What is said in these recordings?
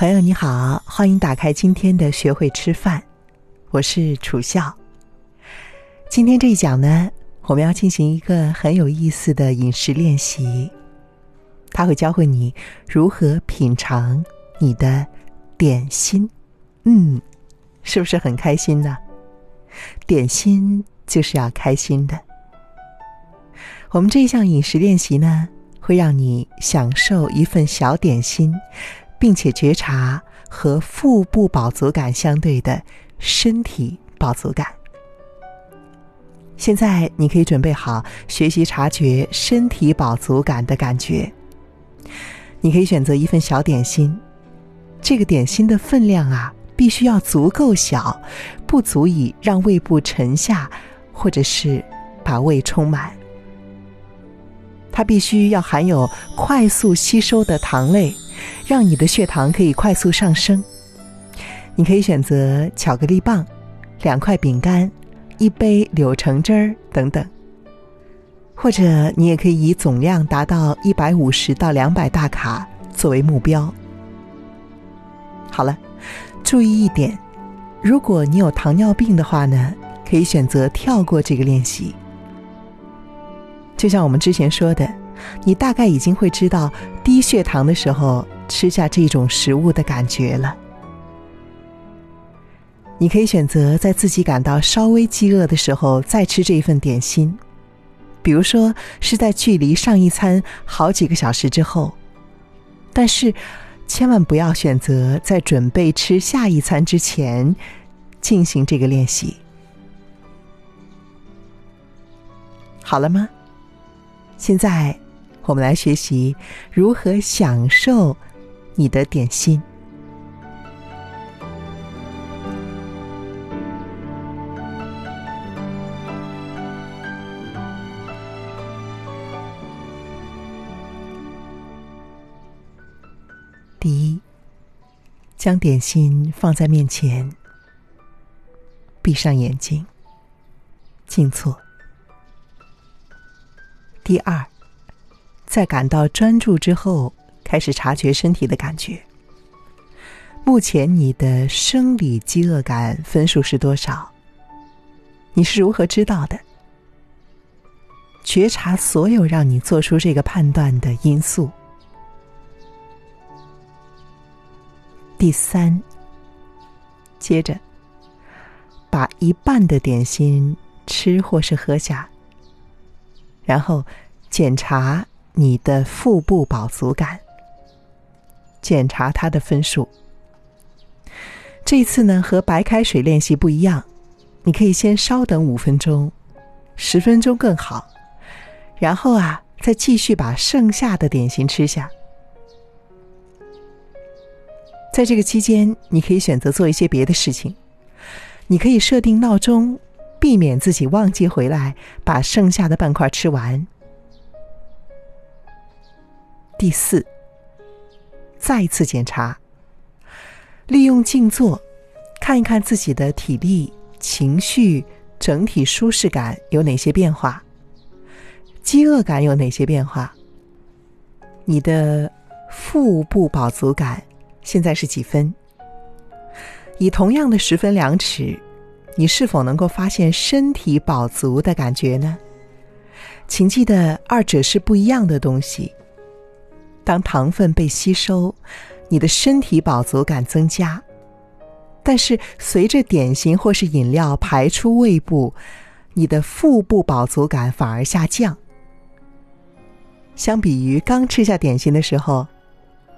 朋友你好，欢迎打开今天的学会吃饭，我是楚笑。今天这一讲呢，我们要进行一个很有意思的饮食练习，它会教会你如何品尝你的点心。嗯，是不是很开心呢？点心就是要开心的。我们这一项饮食练习呢，会让你享受一份小点心。并且觉察和腹部饱足感相对的身体饱足感。现在你可以准备好学习察觉身体饱足感的感觉。你可以选择一份小点心，这个点心的分量啊，必须要足够小，不足以让胃部沉下，或者是把胃充满。它必须要含有快速吸收的糖类。让你的血糖可以快速上升。你可以选择巧克力棒、两块饼干、一杯柳橙汁儿等等，或者你也可以以总量达到一百五十到两百大卡作为目标。好了，注意一点，如果你有糖尿病的话呢，可以选择跳过这个练习。就像我们之前说的，你大概已经会知道低血糖的时候。吃下这种食物的感觉了。你可以选择在自己感到稍微饥饿的时候再吃这一份点心，比如说是在距离上一餐好几个小时之后，但是千万不要选择在准备吃下一餐之前进行这个练习。好了吗？现在我们来学习如何享受。你的点心。第一，将点心放在面前，闭上眼睛，静坐。第二，在感到专注之后。开始察觉身体的感觉。目前你的生理饥饿感分数是多少？你是如何知道的？觉察所有让你做出这个判断的因素。第三，接着把一半的点心吃或是喝下，然后检查你的腹部饱足感。检查他的分数。这次呢，和白开水练习不一样，你可以先稍等五分钟，十分钟更好，然后啊，再继续把剩下的点心吃下。在这个期间，你可以选择做一些别的事情，你可以设定闹钟，避免自己忘记回来把剩下的半块吃完。第四。再次检查，利用静坐，看一看自己的体力、情绪、整体舒适感有哪些变化，饥饿感有哪些变化，你的腹部饱足感现在是几分？以同样的十分量尺，你是否能够发现身体饱足的感觉呢？请记得，二者是不一样的东西。当糖分被吸收，你的身体饱足感增加；但是随着点心或是饮料排出胃部，你的腹部饱足感反而下降。相比于刚吃下点心的时候，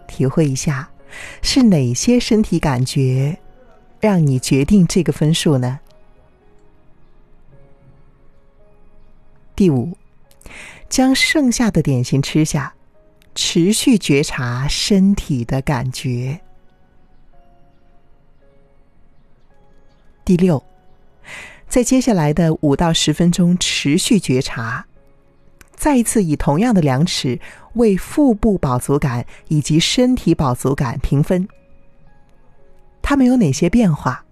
体会一下，是哪些身体感觉让你决定这个分数呢？第五，将剩下的点心吃下。持续觉察身体的感觉。第六，在接下来的五到十分钟持续觉察，再一次以同样的量尺为腹部饱足感以及身体饱足感评分。它们有哪些变化？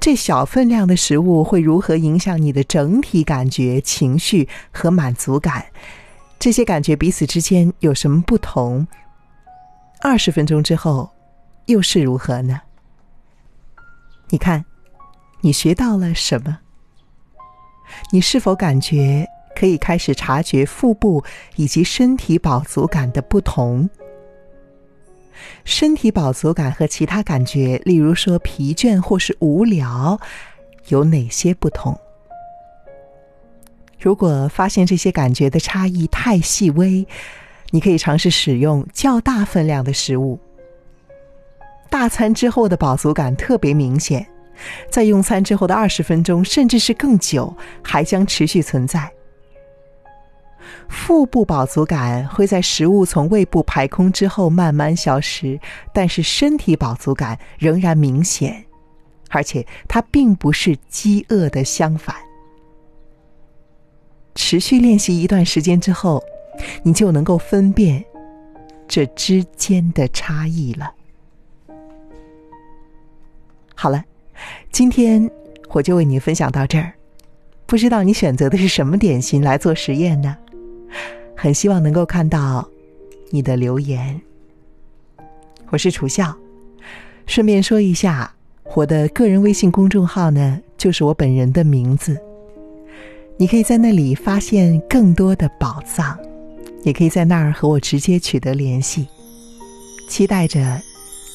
这小分量的食物会如何影响你的整体感觉、情绪和满足感？这些感觉彼此之间有什么不同？二十分钟之后，又是如何呢？你看，你学到了什么？你是否感觉可以开始察觉腹部以及身体饱足感的不同？身体饱足感和其他感觉，例如说疲倦或是无聊，有哪些不同？如果发现这些感觉的差异太细微，你可以尝试使用较大分量的食物。大餐之后的饱足感特别明显，在用餐之后的二十分钟甚至是更久，还将持续存在。腹部饱足感会在食物从胃部排空之后慢慢消失，但是身体饱足感仍然明显，而且它并不是饥饿的相反。持续练习一段时间之后，你就能够分辨这之间的差异了。好了，今天我就为你分享到这儿。不知道你选择的是什么点心来做实验呢？很希望能够看到你的留言。我是楚笑，顺便说一下，我的个人微信公众号呢，就是我本人的名字。你可以在那里发现更多的宝藏，也可以在那儿和我直接取得联系。期待着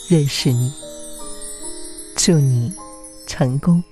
认识你，祝你成功。